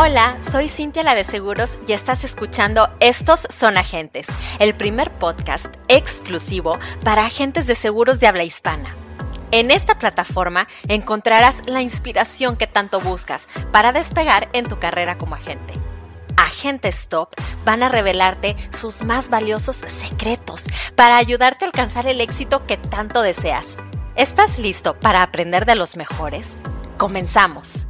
Hola, soy Cintia la de Seguros y estás escuchando Estos son agentes, el primer podcast exclusivo para agentes de seguros de habla hispana. En esta plataforma encontrarás la inspiración que tanto buscas para despegar en tu carrera como agente. Agentes Top van a revelarte sus más valiosos secretos para ayudarte a alcanzar el éxito que tanto deseas. ¿Estás listo para aprender de los mejores? Comenzamos.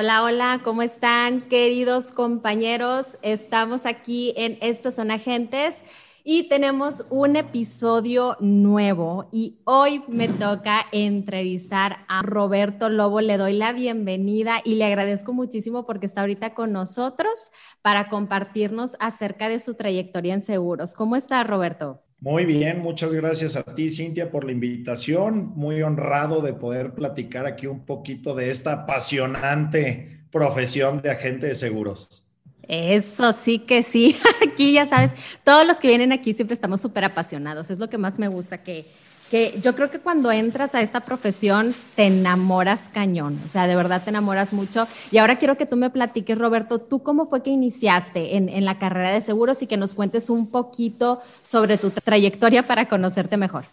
Hola, hola, ¿cómo están queridos compañeros? Estamos aquí en Estos son agentes y tenemos un episodio nuevo y hoy me toca entrevistar a Roberto Lobo. Le doy la bienvenida y le agradezco muchísimo porque está ahorita con nosotros para compartirnos acerca de su trayectoria en seguros. ¿Cómo está Roberto? Muy bien, muchas gracias a ti, Cintia, por la invitación. Muy honrado de poder platicar aquí un poquito de esta apasionante profesión de agente de seguros. Eso sí que sí. Aquí ya sabes, todos los que vienen aquí siempre estamos súper apasionados. Es lo que más me gusta, que que yo creo que cuando entras a esta profesión te enamoras cañón, o sea, de verdad te enamoras mucho. Y ahora quiero que tú me platiques, Roberto, ¿tú cómo fue que iniciaste en, en la carrera de seguros y que nos cuentes un poquito sobre tu trayectoria para conocerte mejor?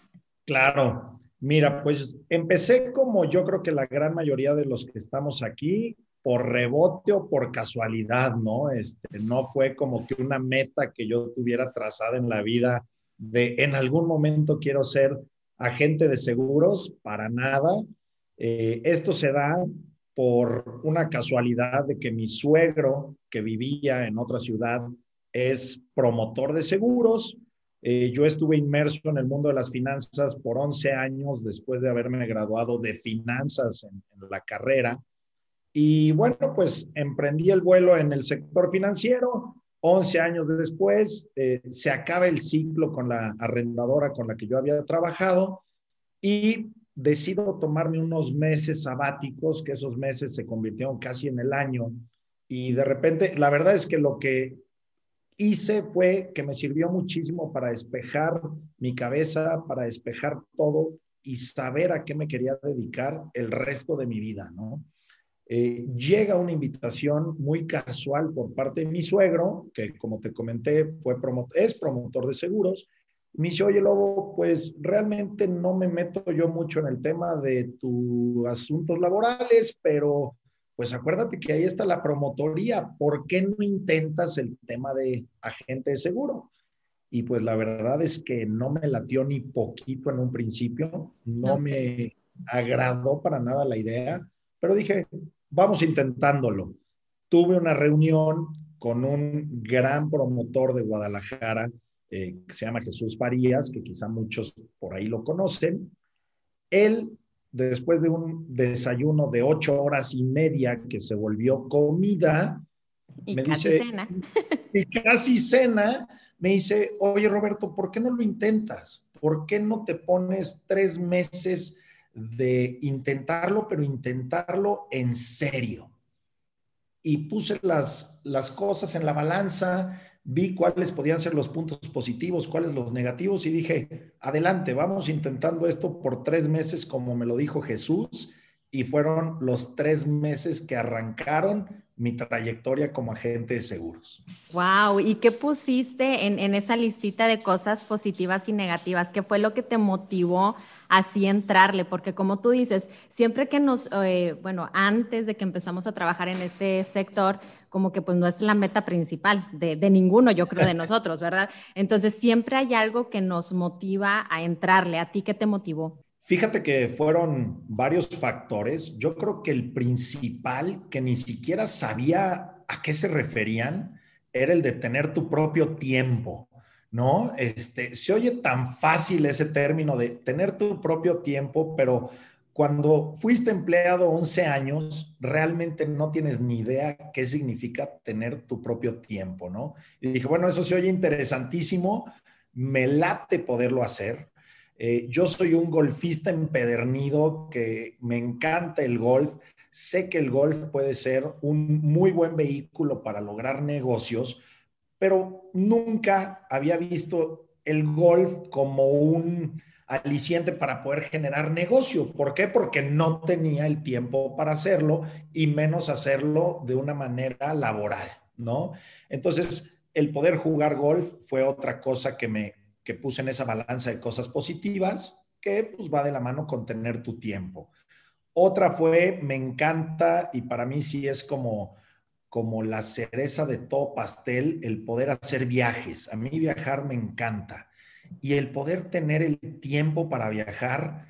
Claro, mira, pues empecé como yo creo que la gran mayoría de los que estamos aquí, por rebote o por casualidad, ¿no? Este, no fue como que una meta que yo tuviera trazada en la vida de en algún momento quiero ser agente de seguros, para nada. Eh, esto se da por una casualidad de que mi suegro, que vivía en otra ciudad, es promotor de seguros. Eh, yo estuve inmerso en el mundo de las finanzas por 11 años después de haberme graduado de finanzas en, en la carrera. Y bueno, pues emprendí el vuelo en el sector financiero, 11 años después, eh, se acaba el ciclo con la arrendadora con la que yo había trabajado y decido tomarme unos meses sabáticos, que esos meses se convirtieron casi en el año. Y de repente, la verdad es que lo que hice fue que me sirvió muchísimo para despejar mi cabeza, para despejar todo y saber a qué me quería dedicar el resto de mi vida, ¿no? Eh, llega una invitación muy casual por parte de mi suegro, que como te comenté, fue es promotor de seguros. Me dice, oye Lobo, pues realmente no me meto yo mucho en el tema de tus asuntos laborales, pero pues acuérdate que ahí está la promotoría, ¿por qué no intentas el tema de agente de seguro? Y pues la verdad es que no me latió ni poquito en un principio, no me agradó para nada la idea, pero dije, vamos intentándolo. Tuve una reunión con un gran promotor de Guadalajara eh, que se llama Jesús Farías, que quizá muchos por ahí lo conocen. Él, después de un desayuno de ocho horas y media que se volvió comida, y me casi dice, cena. y casi cena, me dice, oye Roberto, ¿por qué no lo intentas? ¿Por qué no te pones tres meses de intentarlo, pero intentarlo en serio. Y puse las, las cosas en la balanza, vi cuáles podían ser los puntos positivos, cuáles los negativos y dije, adelante, vamos intentando esto por tres meses, como me lo dijo Jesús, y fueron los tres meses que arrancaron mi trayectoria como agente de seguros. Wow, ¿y qué pusiste en, en, esa listita de cosas positivas y negativas? ¿Qué fue lo que te motivó así entrarle? Porque como tú dices, siempre que nos, eh, bueno, antes de que empezamos a trabajar en este sector, como que pues no es la meta principal de, de ninguno, yo creo, de nosotros, ¿verdad? Entonces siempre hay algo que nos motiva a entrarle. ¿A ti qué te motivó? Fíjate que fueron varios factores. Yo creo que el principal, que ni siquiera sabía a qué se referían, era el de tener tu propio tiempo, ¿no? Este, se oye tan fácil ese término de tener tu propio tiempo, pero cuando fuiste empleado 11 años, realmente no tienes ni idea qué significa tener tu propio tiempo, ¿no? Y dije, bueno, eso se oye interesantísimo, me late poderlo hacer eh, yo soy un golfista empedernido que me encanta el golf. Sé que el golf puede ser un muy buen vehículo para lograr negocios, pero nunca había visto el golf como un aliciente para poder generar negocio. ¿Por qué? Porque no tenía el tiempo para hacerlo y menos hacerlo de una manera laboral, ¿no? Entonces, el poder jugar golf fue otra cosa que me que puse en esa balanza de cosas positivas que pues va de la mano con tener tu tiempo. Otra fue, me encanta y para mí sí es como como la cereza de todo pastel, el poder hacer viajes. A mí viajar me encanta. Y el poder tener el tiempo para viajar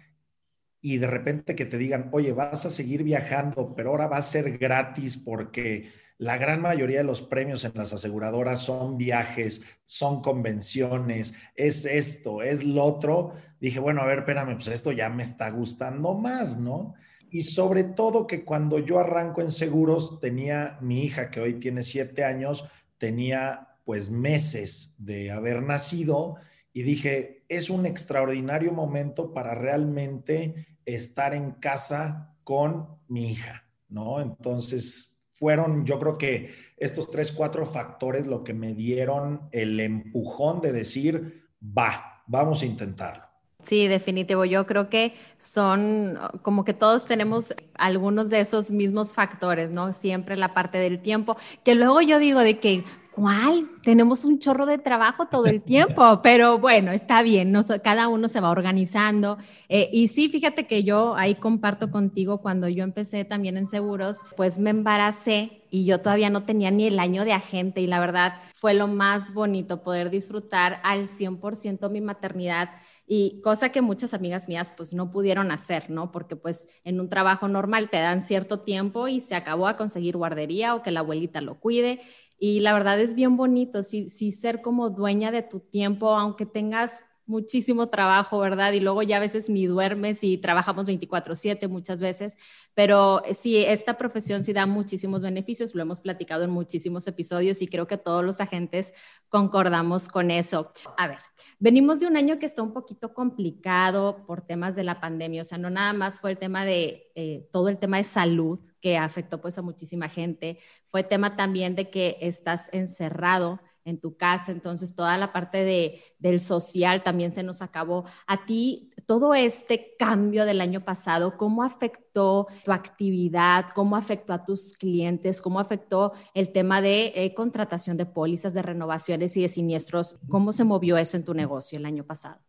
y de repente que te digan, oye, vas a seguir viajando, pero ahora va a ser gratis porque la gran mayoría de los premios en las aseguradoras son viajes, son convenciones, es esto, es lo otro. Dije, bueno, a ver, espérame, pues esto ya me está gustando más, ¿no? y sobre todo que cuando yo arranco en seguros, tenía mi hija que hoy tiene siete años, tenía pues meses de haber nacido y dije, es un extraordinario momento para realmente estar en casa con mi hija, ¿no? Entonces, fueron, yo creo que estos tres, cuatro factores lo que me dieron el empujón de decir, va, vamos a intentarlo. Sí, definitivo. Yo creo que son como que todos tenemos algunos de esos mismos factores, ¿no? Siempre la parte del tiempo, que luego yo digo de que, ¿cuál? Tenemos un chorro de trabajo todo el tiempo, pero bueno, está bien, cada uno se va organizando. Eh, y sí, fíjate que yo ahí comparto contigo, cuando yo empecé también en seguros, pues me embaracé y yo todavía no tenía ni el año de agente y la verdad fue lo más bonito poder disfrutar al 100% mi maternidad y cosa que muchas amigas mías pues no pudieron hacer, ¿no? Porque pues en un trabajo normal te dan cierto tiempo y se acabó a conseguir guardería o que la abuelita lo cuide. Y la verdad es bien bonito, sí, sí ser como dueña de tu tiempo, aunque tengas muchísimo trabajo, ¿verdad? Y luego ya a veces ni duermes y trabajamos 24/7 muchas veces, pero sí, esta profesión sí da muchísimos beneficios, lo hemos platicado en muchísimos episodios y creo que todos los agentes concordamos con eso. A ver, venimos de un año que está un poquito complicado por temas de la pandemia, o sea, no nada más fue el tema de eh, todo el tema de salud que afectó pues a muchísima gente, fue tema también de que estás encerrado en tu casa, entonces toda la parte de, del social también se nos acabó. A ti, todo este cambio del año pasado, ¿cómo afectó tu actividad? ¿Cómo afectó a tus clientes? ¿Cómo afectó el tema de eh, contratación de pólizas, de renovaciones y de siniestros? ¿Cómo se movió eso en tu negocio el año pasado?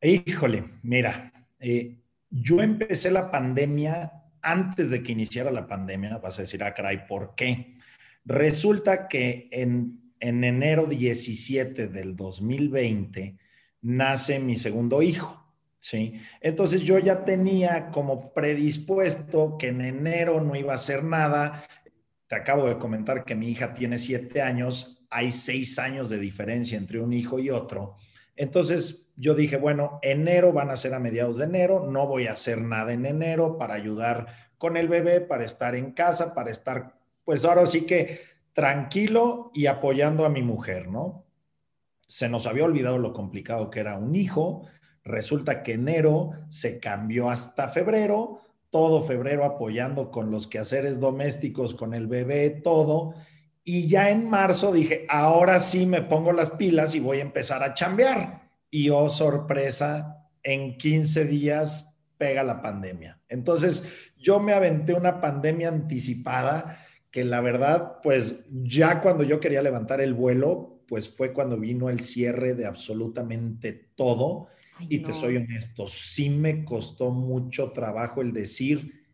Híjole, mira, eh, yo empecé la pandemia antes de que iniciara la pandemia, vas a decir, ah, caray, ¿por qué? Resulta que en en enero 17 del 2020 nace mi segundo hijo. ¿sí? Entonces yo ya tenía como predispuesto que en enero no iba a hacer nada. Te acabo de comentar que mi hija tiene siete años, hay seis años de diferencia entre un hijo y otro. Entonces yo dije, bueno, enero van a ser a mediados de enero, no voy a hacer nada en enero para ayudar con el bebé, para estar en casa, para estar, pues ahora sí que tranquilo y apoyando a mi mujer, ¿no? Se nos había olvidado lo complicado que era un hijo. Resulta que enero se cambió hasta febrero, todo febrero apoyando con los quehaceres domésticos, con el bebé, todo. Y ya en marzo dije, ahora sí me pongo las pilas y voy a empezar a chambear. Y oh, sorpresa, en 15 días pega la pandemia. Entonces, yo me aventé una pandemia anticipada que la verdad, pues ya cuando yo quería levantar el vuelo, pues fue cuando vino el cierre de absolutamente todo. y te soy honesto, sí me costó mucho trabajo el decir,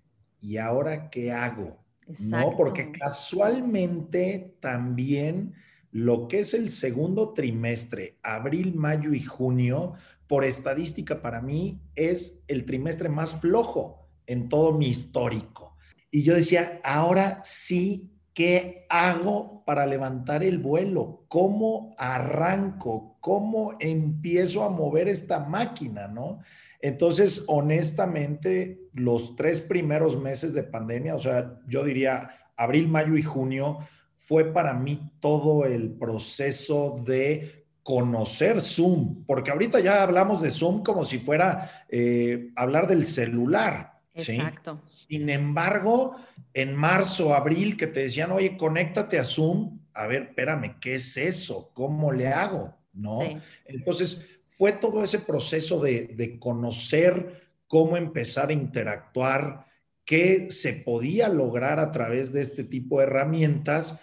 ¿y ahora qué hago? No, porque casualmente también lo que es el segundo trimestre, abril, mayo y junio, por estadística para mí es el trimestre más flojo en todo mi histórico. Y yo decía, ahora sí, ¿qué hago para levantar el vuelo? ¿Cómo arranco? ¿Cómo empiezo a mover esta máquina? ¿No? Entonces, honestamente, los tres primeros meses de pandemia, o sea, yo diría abril, mayo y junio, fue para mí todo el proceso de conocer Zoom, porque ahorita ya hablamos de Zoom como si fuera eh, hablar del celular, Exacto. Sin embargo, en marzo, abril, que te decían, oye, conéctate a Zoom, a ver, espérame, ¿qué es eso? ¿Cómo le hago? ¿No? Entonces, fue todo ese proceso de, de conocer cómo empezar a interactuar, qué se podía lograr a través de este tipo de herramientas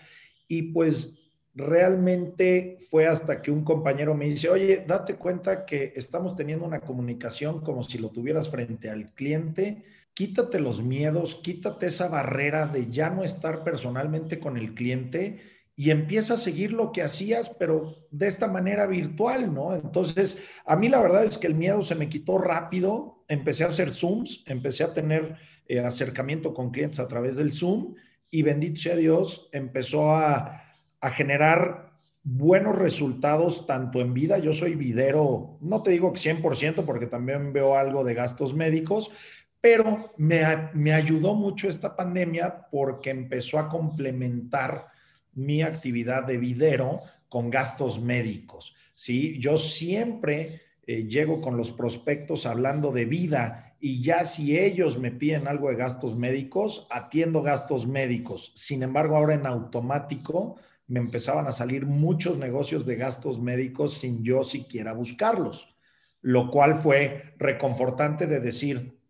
y pues realmente fue hasta que un compañero me dice, oye, date cuenta que estamos teniendo una comunicación como si lo tuvieras frente al cliente, quítate los miedos, quítate esa barrera de ya no estar personalmente con el cliente y empieza a seguir lo que hacías, pero de esta manera virtual, ¿no? Entonces, a mí la verdad es que el miedo se me quitó rápido, empecé a hacer Zooms, empecé a tener eh, acercamiento con clientes a través del Zoom y bendito sea Dios, empezó a, a generar buenos resultados tanto en vida, yo soy videro, no te digo que 100% porque también veo algo de gastos médicos, pero me, me ayudó mucho esta pandemia porque empezó a complementar mi actividad de videro con gastos médicos. ¿sí? Yo siempre eh, llego con los prospectos hablando de vida y ya si ellos me piden algo de gastos médicos, atiendo gastos médicos. Sin embargo, ahora en automático me empezaban a salir muchos negocios de gastos médicos sin yo siquiera buscarlos, lo cual fue reconfortante de decir,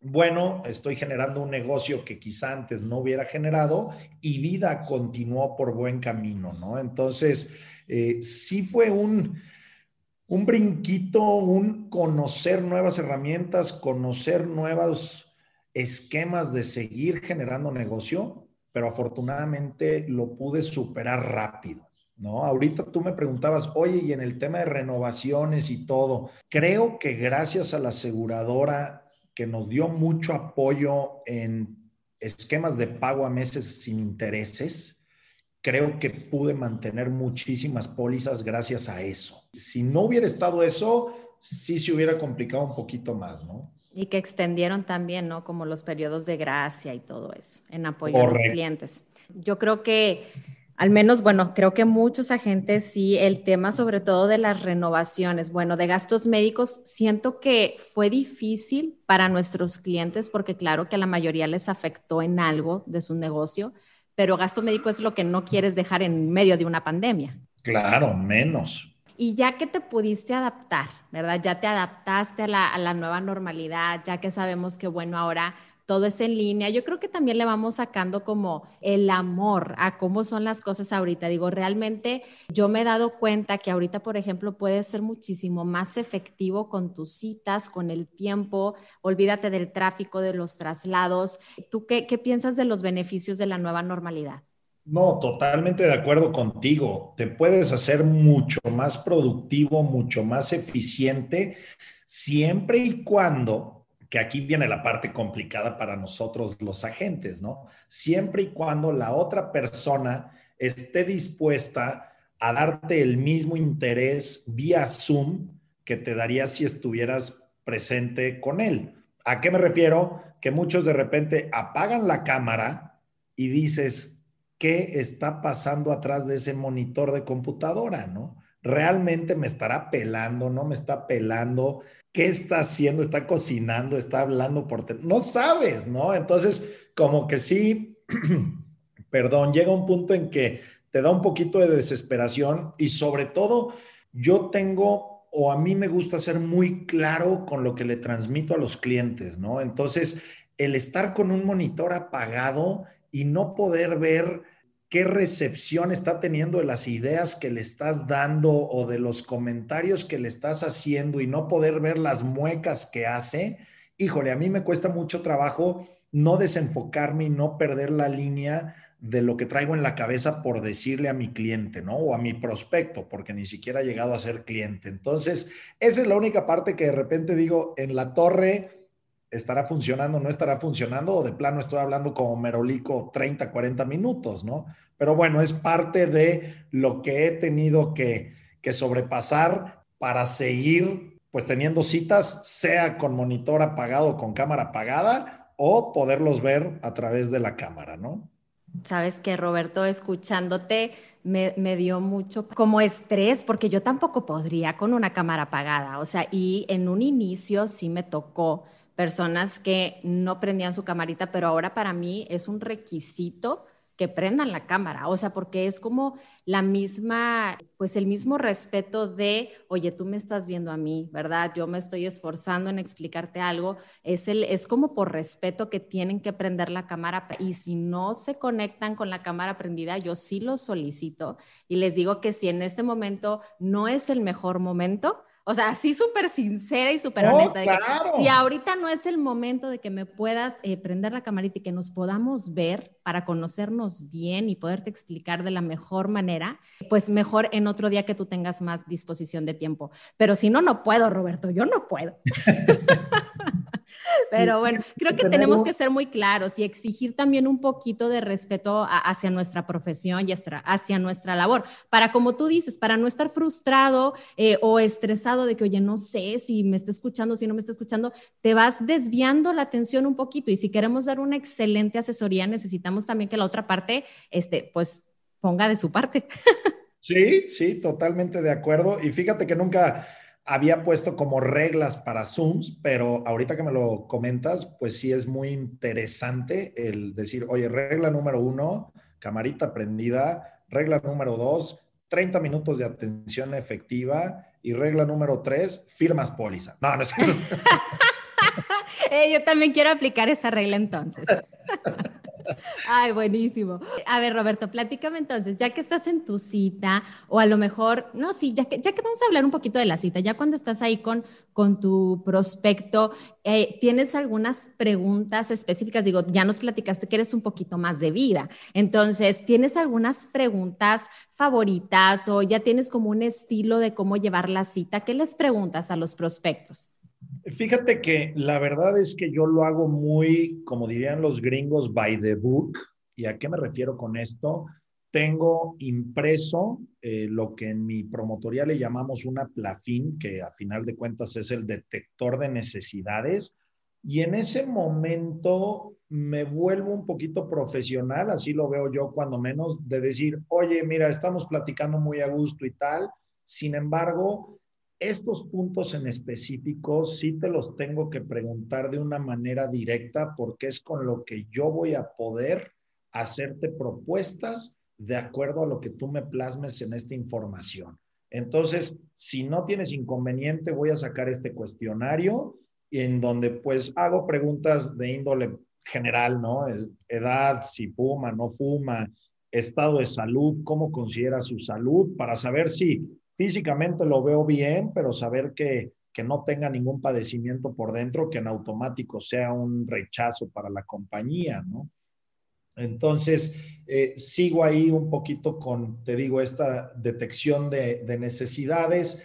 bueno, estoy generando un negocio que quizá antes no hubiera generado y vida continuó por buen camino, ¿no? Entonces, eh, sí fue un, un brinquito, un conocer nuevas herramientas, conocer nuevos esquemas de seguir generando negocio, pero afortunadamente lo pude superar rápido. ¿no? Ahorita tú me preguntabas, oye, y en el tema de renovaciones y todo, creo que gracias a la aseguradora que nos dio mucho apoyo en esquemas de pago a meses sin intereses. Creo que pude mantener muchísimas pólizas gracias a eso. Si no hubiera estado eso, sí se hubiera complicado un poquito más, ¿no? Y que extendieron también, ¿no? Como los periodos de gracia y todo eso, en apoyo a los clientes. Yo creo que al menos, bueno, creo que muchos agentes sí, el tema sobre todo de las renovaciones, bueno, de gastos médicos, siento que fue difícil para nuestros clientes porque claro que a la mayoría les afectó en algo de su negocio, pero gasto médico es lo que no quieres dejar en medio de una pandemia. Claro, menos. Y ya que te pudiste adaptar, ¿verdad? Ya te adaptaste a la, a la nueva normalidad, ya que sabemos que, bueno, ahora todo es en línea. Yo creo que también le vamos sacando como el amor a cómo son las cosas ahorita. Digo, realmente yo me he dado cuenta que ahorita, por ejemplo, puede ser muchísimo más efectivo con tus citas, con el tiempo. Olvídate del tráfico, de los traslados. ¿Tú qué, qué piensas de los beneficios de la nueva normalidad? No, totalmente de acuerdo contigo. Te puedes hacer mucho más productivo, mucho más eficiente, siempre y cuando que aquí viene la parte complicada para nosotros los agentes, ¿no? Siempre y cuando la otra persona esté dispuesta a darte el mismo interés vía Zoom que te daría si estuvieras presente con él. ¿A qué me refiero? Que muchos de repente apagan la cámara y dices, ¿qué está pasando atrás de ese monitor de computadora, no? ¿Realmente me estará pelando? ¿No me está pelando? Qué está haciendo, está cocinando, está hablando por no sabes, ¿no? Entonces, como que sí, perdón, llega un punto en que te da un poquito de desesperación y sobre todo yo tengo o a mí me gusta ser muy claro con lo que le transmito a los clientes, ¿no? Entonces, el estar con un monitor apagado y no poder ver qué recepción está teniendo de las ideas que le estás dando o de los comentarios que le estás haciendo y no poder ver las muecas que hace, híjole, a mí me cuesta mucho trabajo no desenfocarme y no perder la línea de lo que traigo en la cabeza por decirle a mi cliente, ¿no? O a mi prospecto, porque ni siquiera ha llegado a ser cliente. Entonces, esa es la única parte que de repente digo, en la torre estará funcionando, no estará funcionando, o de plano estoy hablando como merolico 30, 40 minutos, ¿no? Pero bueno, es parte de lo que he tenido que, que sobrepasar para seguir pues teniendo citas, sea con monitor apagado, con cámara apagada, o poderlos ver a través de la cámara, ¿no? Sabes que Roberto, escuchándote, me, me, dio mucho como estrés, porque yo tampoco podría con una cámara apagada. O sea, y en un inicio sí me tocó personas que no prendían su camarita, pero ahora para mí es un requisito que prendan la cámara, o sea, porque es como la misma, pues el mismo respeto de, oye, tú me estás viendo a mí, ¿verdad? Yo me estoy esforzando en explicarte algo, es, el, es como por respeto que tienen que prender la cámara. Y si no se conectan con la cámara prendida, yo sí lo solicito. Y les digo que si en este momento no es el mejor momento, o sea, así súper sincera y súper honesta. de que si ahorita no es el momento de que me puedas eh, prender la camarita y que nos podamos ver para conocernos bien y poderte explicar de la mejor manera, pues mejor en otro día que tú tengas más disposición de tiempo. Pero si no, no puedo, Roberto, yo no puedo. Pero bueno, creo que tenemos que ser muy claros y exigir también un poquito de respeto hacia nuestra profesión y hacia nuestra labor, para como tú dices, para no estar frustrado eh, o estresado de que, oye, no sé si me está escuchando, si no me está escuchando, te vas desviando la atención un poquito y si queremos dar una excelente asesoría, necesitamos también que la otra parte, este, pues, ponga de su parte. Sí, sí, totalmente de acuerdo. Y fíjate que nunca había puesto como reglas para Zooms, pero ahorita que me lo comentas, pues sí es muy interesante el decir, oye, regla número uno, camarita prendida, regla número dos, 30 minutos de atención efectiva y regla número tres, firmas póliza. No, no es eh, yo también quiero aplicar esa regla entonces. Ay, buenísimo. A ver, Roberto, platícame entonces, ya que estás en tu cita, o a lo mejor, no, sí, ya que, ya que vamos a hablar un poquito de la cita, ya cuando estás ahí con, con tu prospecto, eh, ¿tienes algunas preguntas específicas? Digo, ya nos platicaste que eres un poquito más de vida. Entonces, ¿tienes algunas preguntas favoritas o ya tienes como un estilo de cómo llevar la cita? ¿Qué les preguntas a los prospectos? Fíjate que la verdad es que yo lo hago muy, como dirían los gringos, by the book. ¿Y a qué me refiero con esto? Tengo impreso eh, lo que en mi promotoría le llamamos una plafín, que a final de cuentas es el detector de necesidades. Y en ese momento me vuelvo un poquito profesional, así lo veo yo cuando menos, de decir, oye, mira, estamos platicando muy a gusto y tal. Sin embargo, estos puntos en específico sí te los tengo que preguntar de una manera directa porque es con lo que yo voy a poder hacerte propuestas de acuerdo a lo que tú me plasmes en esta información. Entonces, si no tienes inconveniente, voy a sacar este cuestionario en donde pues hago preguntas de índole general, ¿no? Edad, si fuma, no fuma, estado de salud, cómo considera su salud, para saber si físicamente lo veo bien, pero saber que, no tenga ningún padecimiento por dentro, que en automático sea un rechazo para la compañía, ¿no? Entonces, eh, sigo ahí un poquito con, te digo, esta detección de, de, necesidades.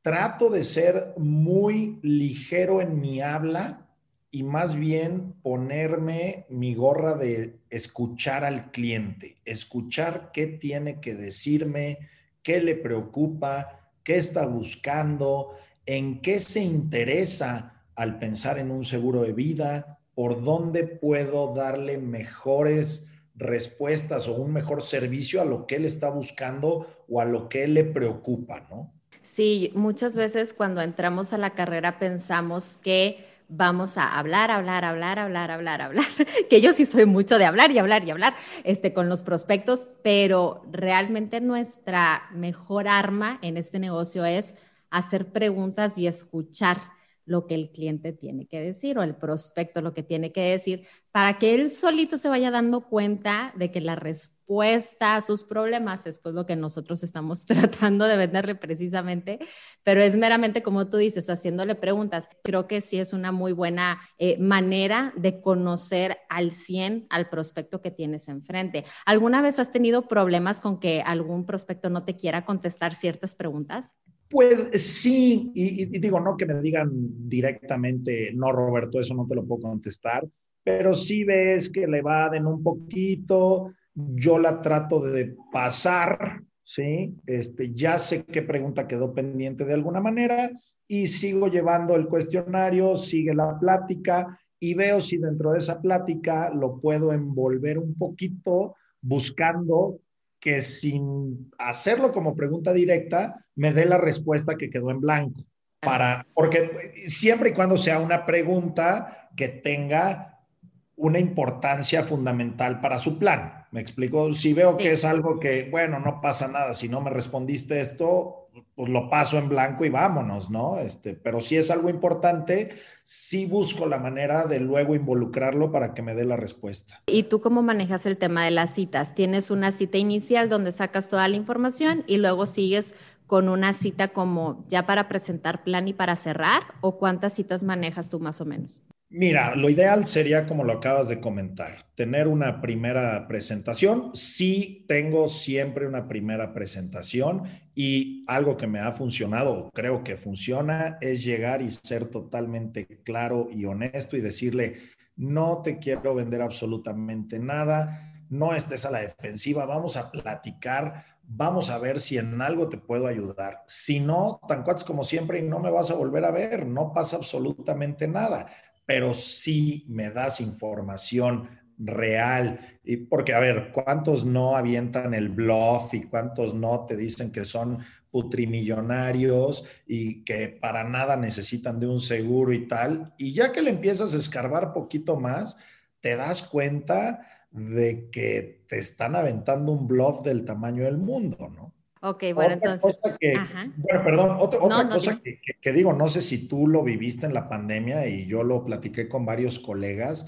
Trato de ser muy ligero en mi habla y más bien ponerme mi gorra de escuchar al cliente, escuchar qué tiene que decirme, qué le preocupa, qué está buscando, en qué se interesa al pensar en un seguro de vida, por dónde puedo darle mejores respuestas o un mejor servicio a lo que él está buscando o a lo que él le preocupa, ¿no? Sí, muchas veces cuando entramos a la carrera pensamos que vamos a hablar, hablar, hablar, hablar, hablar, hablar, que yo sí soy mucho de hablar y hablar y hablar este, con los prospectos, pero realmente nuestra mejor arma en este negocio es hacer preguntas y escuchar lo que el cliente tiene que decir o el prospecto lo que tiene que decir para que él solito se vaya dando cuenta de que la respuesta a sus problemas es pues lo que nosotros estamos tratando de venderle precisamente, pero es meramente como tú dices, haciéndole preguntas. Creo que sí es una muy buena eh, manera de conocer al 100 al prospecto que tienes enfrente. ¿Alguna vez has tenido problemas con que algún prospecto no te quiera contestar ciertas preguntas? Pues sí, y, digo, no que me digan directamente, no, Roberto, eso no te lo puedo contestar, pero sí ves que le vaden un poquito, yo la trato de pasar, ¿sí? Este, ya sé qué pregunta quedó pendiente de alguna manera y sigo llevando el cuestionario, sigue la plática y veo si dentro de esa plática lo puedo envolver un poquito buscando que sin hacerlo como pregunta directa, me dé la respuesta que quedó en blanco. Para, porque siempre y cuando sea una pregunta que tenga una importancia fundamental para su plan. Me explico, si veo que es algo que, bueno, no pasa nada, si no me respondiste esto, pues lo paso en blanco y vámonos, ¿no? Este, pero si es algo importante, sí busco la manera de luego involucrarlo para que me dé la respuesta. ¿Y tú cómo manejas el tema de las citas? ¿Tienes una cita inicial donde sacas toda la información y luego sigues con una cita como ya para presentar plan y para cerrar? ¿O cuántas citas manejas tú más o menos? Mira, lo ideal sería, como lo acabas de comentar, tener una primera presentación. Sí, tengo siempre una primera presentación y algo que me ha funcionado, creo que funciona, es llegar y ser totalmente claro y honesto y decirle, no te quiero vender absolutamente nada, no estés a la defensiva, vamos a platicar, vamos a ver si en algo te puedo ayudar. Si no, tan cuates como siempre y no me vas a volver a ver, no pasa absolutamente nada pero sí me das información real. Y porque, a ver, ¿cuántos no avientan el bluff y cuántos no te dicen que son putrimillonarios y que para nada necesitan de un seguro y tal? Y ya que le empiezas a escarbar poquito más, te das cuenta de que te están aventando un bluff del tamaño del mundo, ¿no? Ok, bueno, entonces. bueno, perdón, otra, otra cosa que, que, digo, no sé si tú lo viviste en la pandemia y yo lo platiqué con varios colegas.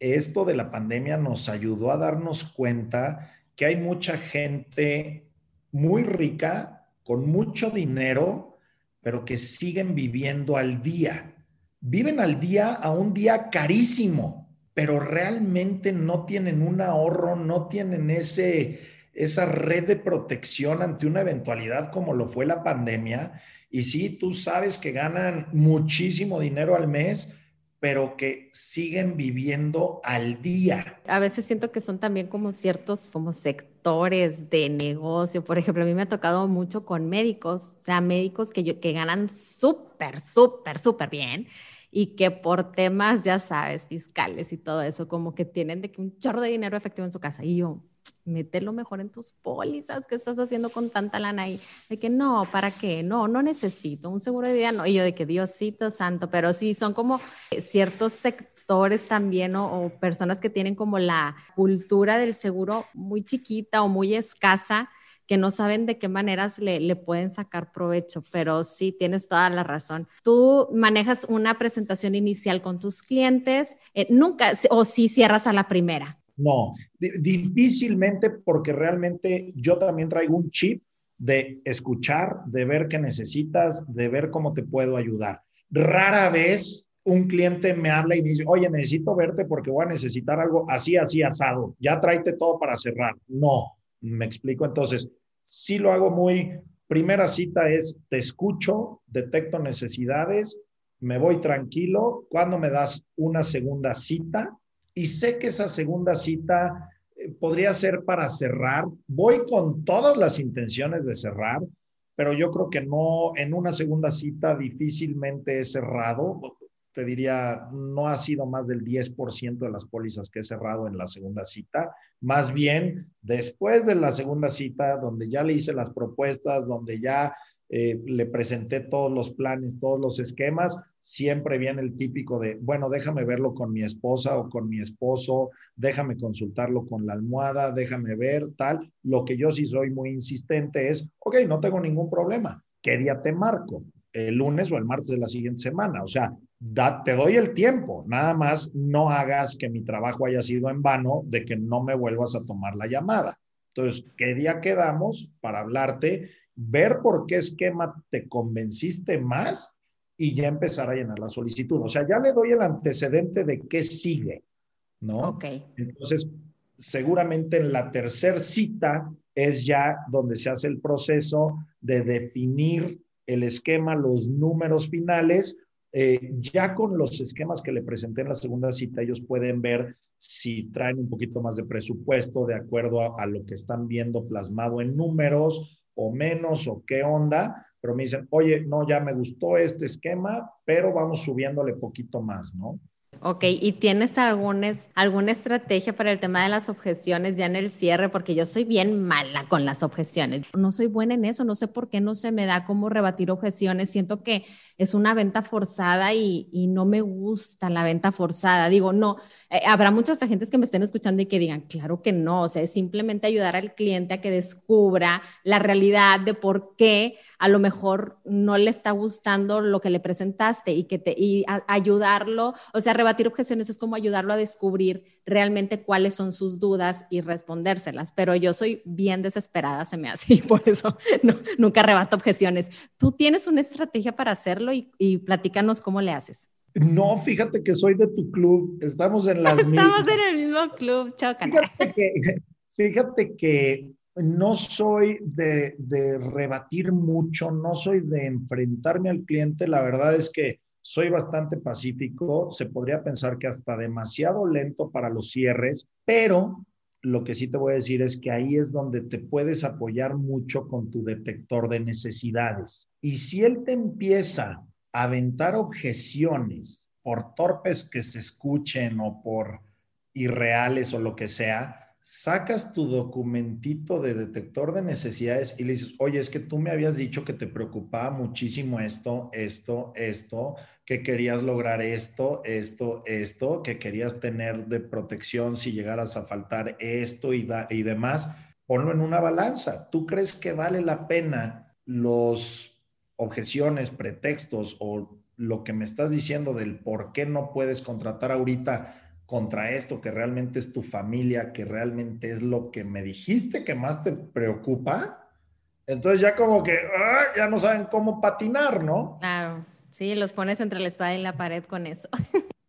Esto de la pandemia nos ayudó a darnos cuenta que hay mucha gente muy rica, con mucho dinero, pero que siguen viviendo al día. Viven al día a un día carísimo, pero realmente no tienen un ahorro, no tienen ese esa red de protección ante una eventualidad como lo fue la pandemia. Y sí, tú sabes que ganan muchísimo dinero al mes, pero que siguen viviendo al día. A veces siento que son también como ciertos como sectores de negocio. Por ejemplo, a mí me ha tocado mucho con médicos, o sea, médicos que, que ganan súper, súper, súper bien y que por temas, ya sabes, fiscales y todo eso, como que tienen de que un chorro de dinero efectivo en su casa. Y yo, lo mejor en tus pólizas, ¿qué estás haciendo con tanta lana ahí? De que no, ¿para qué? No, no necesito un seguro de vida, no. Y yo de que Diosito santo, pero sí, son como ciertos sectores también o, personas que tienen como la cultura del seguro muy chiquita o muy escasa que no saben de qué maneras le, pueden sacar provecho, pero sí, tienes toda la razón. Tú manejas una presentación inicial con tus clientes, eh, nunca, o sí cierras a la primera. No, difícilmente porque realmente yo también traigo un chip de escuchar, de ver qué necesitas, de ver cómo te puedo ayudar. Rara vez un cliente me habla y me dice, oye, necesito verte porque voy a necesitar algo así, así, asado. Ya tráete todo para cerrar. No, me explico. Entonces, sí lo hago muy, primera cita es, te escucho, detecto necesidades, me voy tranquilo. Cuando me das una segunda cita, y sé que esa segunda cita eh, podría ser para cerrar. Voy con todas las intenciones de cerrar, pero yo creo que no, en una segunda cita difícilmente he cerrado. Te diría, no ha sido más del 10% de las pólizas que he cerrado en la segunda cita. Más bien, después de la segunda cita, donde ya le hice las propuestas, donde ya eh, le presenté todos los planes, todos los esquemas, siempre viene el típico de, bueno, déjame verlo con mi esposa o con mi esposo, déjame consultarlo con la almohada, déjame ver, tal. Lo que yo sí soy muy insistente es, ok, no tengo ningún problema, ¿qué día te marco? ¿El lunes o el martes de la siguiente semana? O sea, te doy el tiempo, nada más no hagas que mi trabajo haya sido en vano de que no me vuelvas a tomar la llamada. Entonces, ¿qué día quedamos para hablarte? Ver por qué esquema te convenciste más y ya empezar a llenar la solicitud. O sea, ya le doy el antecedente de qué sigue, ¿no? Ok. Entonces, seguramente en la tercera cita es ya donde se hace el proceso de definir el esquema, los números finales. Eh, ya con los esquemas que le presenté en la segunda cita, ellos pueden ver si traen un poquito más de presupuesto de acuerdo a lo que están viendo plasmado en números, o menos o qué onda, pero me dicen, oye, no, ya me gustó este esquema, pero vamos subiéndole poquito más, ¿no? Ok, ¿y tienes alguna, alguna estrategia para el tema de las objeciones ya en el cierre? Porque yo soy bien mala con las objeciones. No soy buena en eso, no sé por qué no se me da cómo rebatir objeciones. Siento que es una venta forzada y, y no me gusta la venta forzada. Digo, no, eh, habrá muchos agentes que me estén escuchando y que digan, claro que no, o sea, es simplemente ayudar al cliente a que descubra la realidad de por qué a lo mejor no le está gustando lo que le presentaste y que te y ayudarlo, o sea, rebatir objeciones es como ayudarlo a descubrir realmente cuáles son sus dudas y respondérselas, pero yo soy bien desesperada, se me hace, y por eso nunca rebato objeciones. ¿Tú tienes una estrategia para hacerlo y, y platícanos cómo le haces? No, fíjate que soy de tu club, estamos en las Estamos en el mismo club, chocan. Fíjate que, fíjate que no soy de, de, rebatir mucho, no soy de enfrentarme al cliente, la verdad es que soy bastante pacífico, se podría pensar que hasta demasiado lento para los cierres, pero lo que sí te voy a decir es que ahí es donde te puedes apoyar mucho con tu detector de necesidades. Y si él te empieza a aventar objeciones por torpes que se escuchen o por irreales o lo que sea, sacas tu documentito de detector de necesidades y le dices, oye, es que tú me habías dicho que te preocupaba muchísimo esto, esto, esto, que querías lograr esto, esto, esto, que querías tener de protección si llegaras a faltar esto y, y demás. Ponlo en una balanza. ¿Tú crees que vale la pena los objeciones, pretextos o lo que me estás diciendo del por qué no puedes contratar ahorita contra esto que realmente es tu familia, que realmente es lo que me dijiste que más te preocupa, entonces ya como que ¡ah! ya no saben cómo patinar, ¿no? Claro, sí, los pones entre la espada y la pared con eso.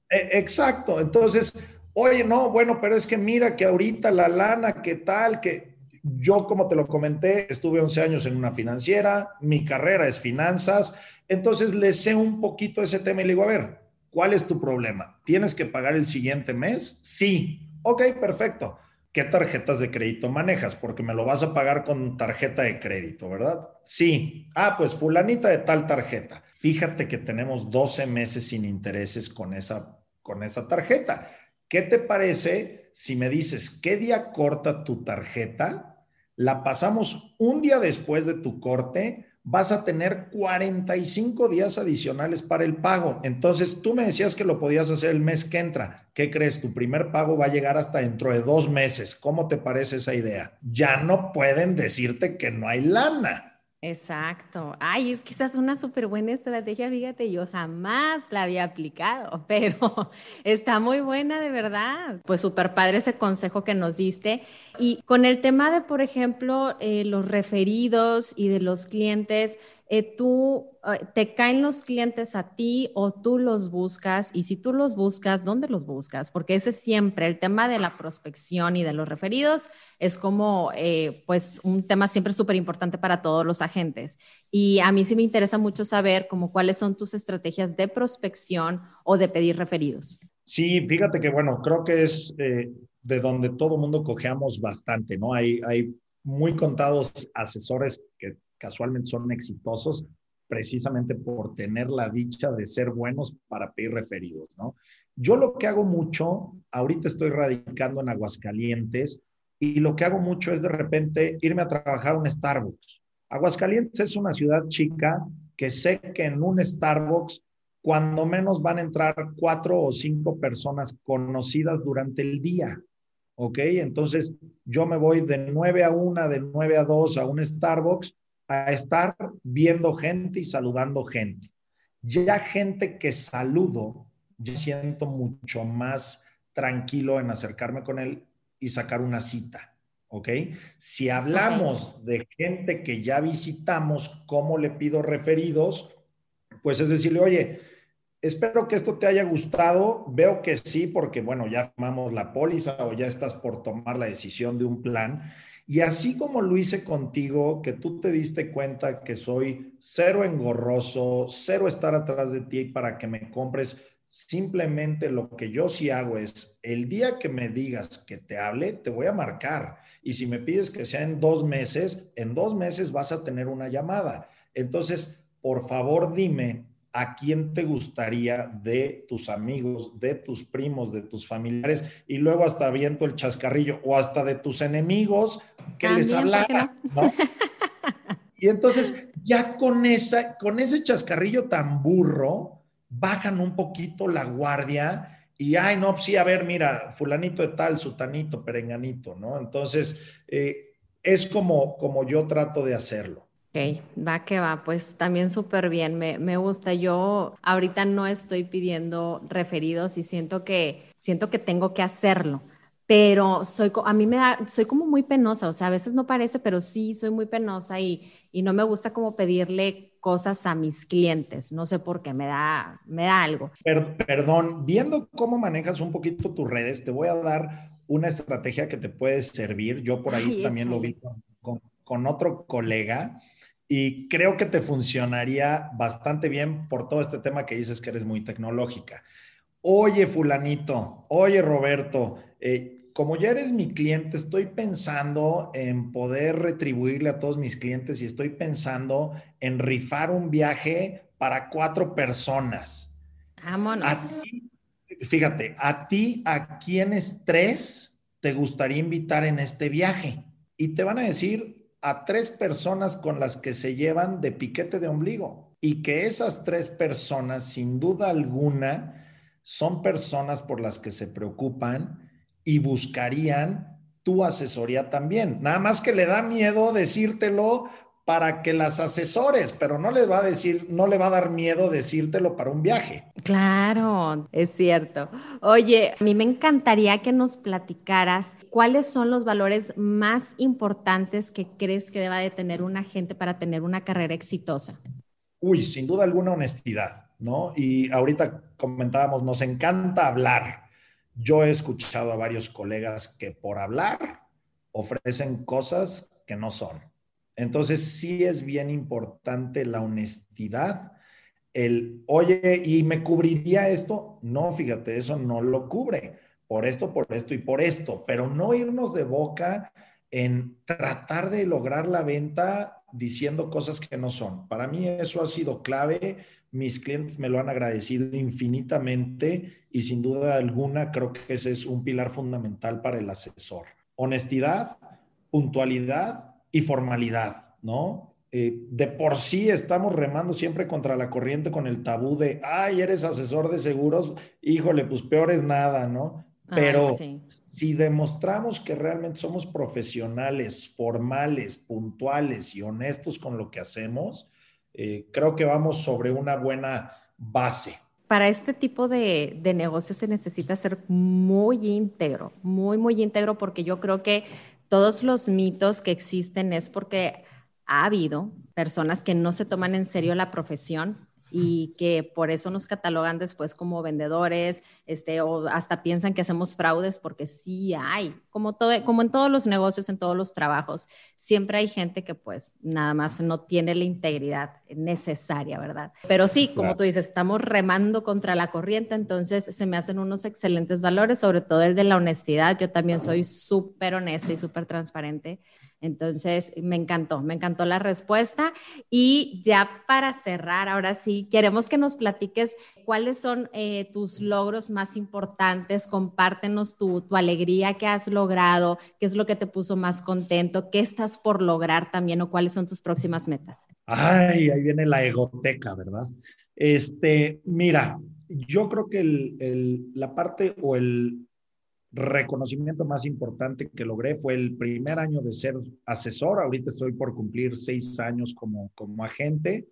E, exacto, entonces, oye, no, bueno, pero es que mira que ahorita la lana, ¿qué tal? Que yo, como te lo comenté, estuve 11 años en una financiera, mi carrera es finanzas, entonces le sé un poquito ese tema y le digo, a ver, ¿Cuál es tu problema? ¿Tienes que pagar el siguiente mes? Sí. Ok, perfecto. ¿Qué tarjetas de crédito manejas? Porque me lo vas a pagar con tarjeta de crédito, ¿verdad? Sí. Ah, pues fulanita de tal tarjeta. Fíjate que tenemos 12 meses sin intereses con esa, con esa tarjeta. ¿Qué te parece si me dices qué día corta tu tarjeta? La pasamos un día después de tu corte vas a tener 45 días adicionales para el pago. Entonces, tú me decías que lo podías hacer el mes que entra. ¿Qué crees? Tu primer pago va a llegar hasta dentro de dos meses. ¿Cómo te parece esa idea? Ya no pueden decirte que no hay lana. Exacto. Ay, es quizás una súper buena estrategia, fíjate, yo jamás la había aplicado, pero está muy buena de verdad. Pues súper padre ese consejo que nos diste. Y con el tema de, por ejemplo, eh, los referidos y de los clientes, eh, tú, te caen los clientes a ti o tú los buscas y si tú los buscas, ¿dónde los buscas? Porque ese es siempre el tema de la prospección y de los referidos es como, eh, pues, un tema siempre súper importante para todos los agentes. Y a mí sí me interesa mucho saber como cuáles son tus estrategias de prospección o de pedir referidos. Sí, fíjate que, bueno, creo que es de donde todo mundo cojeamos bastante, ¿no? Hay, hay muy contados asesores que casualmente son exitosos precisamente por tener la dicha de ser buenos para pedir referidos, ¿no? Yo lo que hago mucho, ahorita estoy radicando en Aguascalientes y lo que hago mucho es de repente irme a trabajar a un Starbucks. Aguascalientes es una ciudad chica que sé que en un Starbucks cuando menos van a entrar cuatro o cinco personas conocidas durante el día. ¿Ok? Entonces yo me voy de nueve a una, de nueve a dos a un Starbucks a estar viendo gente y saludando gente. Ya gente que saludo, yo siento mucho más tranquilo en acercarme con él y sacar una cita. ¿Ok? Si hablamos de gente que ya visitamos, ¿cómo le pido referidos? Pues es decirle, oye, espero que esto te haya gustado. Veo que sí, porque bueno, ya tomamos la póliza o ya estás por tomar la decisión de un plan. Y así como lo hice contigo, que tú te diste cuenta que soy cero engorroso, cero estar atrás de ti para que me compres, simplemente lo que yo sí hago es, el día que me digas que te hable, te voy a marcar. Y si me pides que sea en dos meses, en dos meses vas a tener una llamada. Entonces, por favor, dime a quién te gustaría de tus amigos, de tus primos, de tus familiares, y luego hasta viento el chascarrillo, o hasta de tus enemigos que les hablara, ¿no? Y entonces, ya con, esa, con ese chascarrillo tan burro, bajan un poquito la guardia y, ay, no, pues sí, a ver, mira, fulanito de tal, sutanito, perenganito, ¿no? Entonces, eh, es como, como yo trato de hacerlo. Ok, va que va, pues también súper bien, me, me, gusta. Yo ahorita no estoy pidiendo referidos y siento que, siento que tengo que hacerlo, pero soy, a mí me da, soy como muy penosa, o sea, a veces no parece, pero sí soy muy penosa y, y no me gusta como pedirle cosas a mis clientes, no sé por qué, me da, me da algo. perdón, viendo cómo manejas un poquito tus redes, te voy a dar una estrategia que te puede servir. Yo por ahí también lo vi con, con otro colega y creo que te funcionaría bastante bien por todo este tema que dices que eres muy tecnológica. Oye, fulanito, oye, Roberto, eh, como ya eres mi cliente, estoy pensando en poder retribuirle a todos mis clientes y estoy pensando en rifar un viaje para cuatro personas. Vámonos. fíjate, a ti, ¿a quiénes tres te gustaría invitar en este viaje? Y te van a decir a tres personas con las que se llevan de piquete de ombligo y que esas tres personas, sin duda alguna, son personas por las que se preocupan y buscarían tu asesoría también. Nada más que le da miedo decírtelo para que las asesores, pero no le va a decir, no le va a dar miedo decírtelo para un viaje. Claro, es cierto. Oye, a mí me encantaría que nos platicaras cuáles son los valores más importantes que crees que deba de tener un agente para tener una carrera exitosa. Uy, sin duda alguna honestidad, ¿no? Y ahorita comentábamos, nos encanta hablar. Yo he escuchado a varios colegas que por hablar ofrecen cosas que no son. Entonces, sí es bien importante la honestidad. El, oye, ¿y me cubriría esto? No, fíjate, eso no lo cubre. Por esto, por esto y por esto. Pero no irnos de boca en tratar de lograr la venta diciendo cosas que no son. Para mí eso ha sido clave. Mis clientes me lo han agradecido infinitamente y sin duda alguna creo que ese es un pilar fundamental para el asesor. Honestidad, puntualidad y formalidad, ¿no? Eh, de por sí estamos remando siempre contra la corriente con el tabú de, ay, eres asesor de seguros, híjole, pues peor es nada, ¿no? Pero si demostramos que realmente somos profesionales, formales, puntuales y honestos con lo que hacemos, eh, creo que vamos sobre una buena base. Para este tipo de, de negocios se necesita ser muy íntegro, muy, muy íntegro, porque yo creo que todos los mitos que existen es porque ha habido personas que no se toman en serio la profesión y que por eso nos catalogan después como vendedores, este, o hasta piensan que hacemos fraudes porque sí hay, como, todo, como en todos los negocios, en todos los trabajos, siempre hay gente que pues nada más no tiene la integridad necesaria, ¿verdad? Pero sí, como tú dices, estamos remando contra la corriente, entonces se me hacen unos excelentes valores, sobre todo el de la honestidad. Yo también soy súper honesta y súper transparente. Entonces, me encantó, me encantó la respuesta. Y ya para cerrar, ahora sí, queremos que nos platiques cuáles son eh, tus logros más importantes, compártenos tu, tu alegría que has logrado, qué es lo que te puso más contento, qué estás por lograr también o cuáles son tus próximas metas. Ay, ahí viene la egoteca, ¿verdad? Este, mira, yo creo que el, la parte o el reconocimiento más importante que logré fue el primer año de ser asesor. Ahorita estoy por cumplir seis años como, como agente.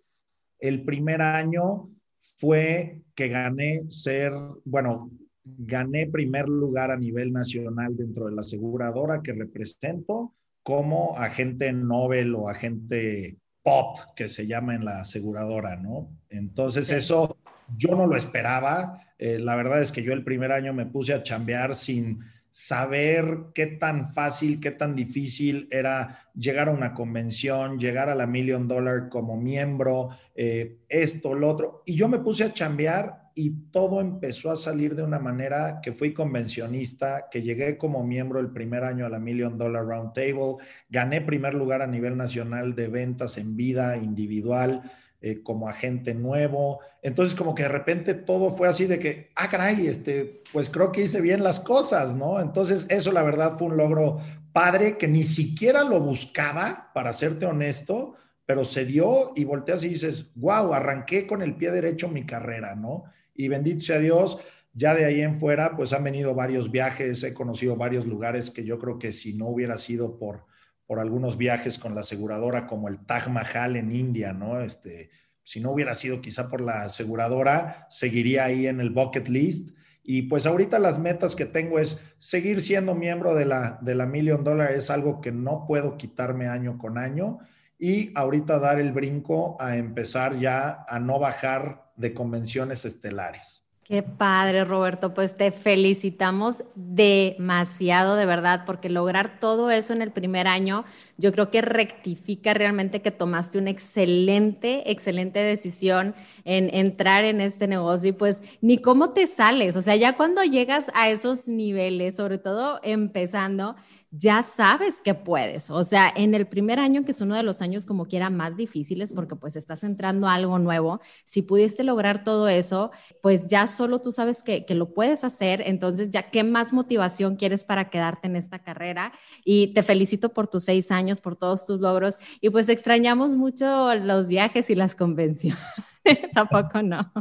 El primer año fue que gané ser, bueno, gané primer lugar a nivel nacional dentro de la aseguradora que represento como agente Nobel o agente pop que se llama en la aseguradora, ¿no? Entonces eso yo no lo esperaba. Eh, la verdad es que yo el primer año me puse a chambear sin saber qué tan fácil, qué tan difícil era llegar a una convención, llegar a la Million Dollar como miembro, eh, esto, lo otro. Y yo me puse a chambear y todo empezó a salir de una manera que fui convencionista, que llegué como miembro el primer año a la Million Dollar Round Table, gané primer lugar a nivel nacional de ventas en vida individual eh, como agente nuevo. Entonces, como que de repente todo fue así de que, ah, caray, este, pues creo que hice bien las cosas, ¿no? Entonces, eso la verdad fue un logro padre que ni siquiera lo buscaba, para serte honesto, pero se dio y volteas y dices, wow, arranqué con el pie derecho mi carrera, ¿no? Y bendito sea Dios, ya de ahí en fuera, pues han venido varios viajes, he conocido varios lugares que yo creo que si no hubiera sido por, por algunos viajes con la aseguradora, como el Taj Mahal en India, ¿no? Este, si no hubiera sido quizá por la aseguradora, seguiría ahí en el bucket list. Y pues ahorita las metas que tengo es seguir siendo miembro de la, de la Million Dollar, es algo que no puedo quitarme año con año y ahorita dar el brinco a empezar ya a no bajar de convenciones estelares. Qué padre, Roberto. Pues te felicitamos demasiado, de verdad, porque lograr todo eso en el primer año, yo creo que rectifica realmente que tomaste una excelente, excelente decisión en entrar en este negocio y pues ni cómo te sales. O sea, ya cuando llegas a esos niveles, sobre todo empezando, ya sabes que puedes. O sea, en el primer año, que es uno de los años como quiera más difíciles, porque pues estás entrando a algo nuevo, si pudiste lograr todo eso, pues ya solo tú sabes que, que lo puedes hacer. Entonces, ya qué más motivación quieres para quedarte en esta carrera. Y te felicito por tus seis años, por todos tus logros. Y pues extrañamos mucho los viajes y las convenciones. ¿A poco no?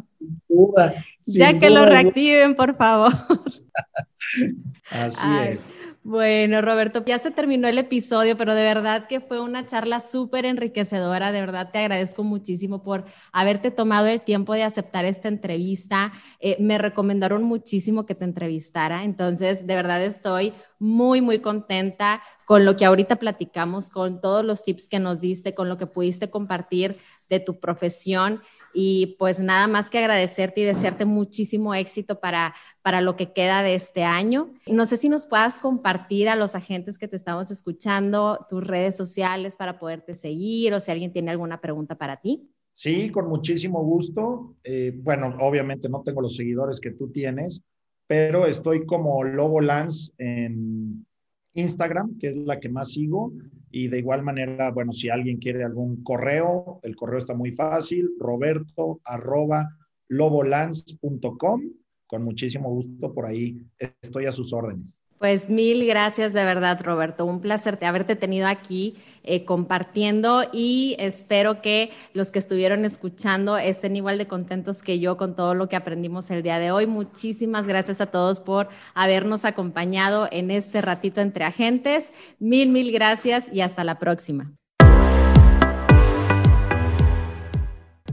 ya que lo reactiven, por favor. Así es. Bueno, Roberto, ya se terminó el episodio, pero de verdad que fue una charla súper enriquecedora. De verdad te agradezco muchísimo por haberte tomado el tiempo de aceptar esta entrevista. Eh, me recomendaron muchísimo que te entrevistara, entonces de verdad estoy muy, muy contenta con lo que ahorita platicamos, con todos los tips que nos diste, con lo que pudiste compartir de tu profesión. Y pues nada más que agradecerte y desearte muchísimo éxito para, para lo que queda de este año. No sé si nos puedas compartir a los agentes que te estamos escuchando tus redes sociales para poderte seguir o si alguien tiene alguna pregunta para ti. Sí, con muchísimo gusto. Eh, bueno, obviamente no tengo los seguidores que tú tienes, pero estoy como Lobo Lance en Instagram, que es la que más sigo. Y de igual manera, bueno, si alguien quiere algún correo, el correo está muy fácil, roberto arroba lobolance.com. Con muchísimo gusto por ahí estoy a sus órdenes. Pues mil gracias de verdad, Roberto. Un placer haberte tenido aquí eh, compartiendo y espero que los que estuvieron escuchando estén igual de contentos que yo con todo lo que aprendimos el día de hoy. Muchísimas gracias a todos por habernos acompañado en este ratito entre agentes. Mil, mil gracias y hasta la próxima.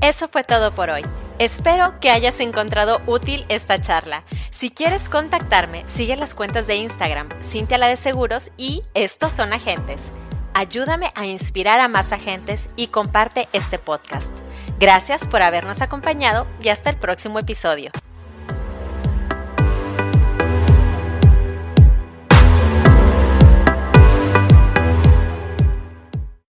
Eso fue todo por hoy. Espero que hayas encontrado útil esta charla. Si quieres contactarme, sigue las cuentas de Instagram, Cintia la de Seguros y Estos son agentes. Ayúdame a inspirar a más agentes y comparte este podcast. Gracias por habernos acompañado y hasta el próximo episodio.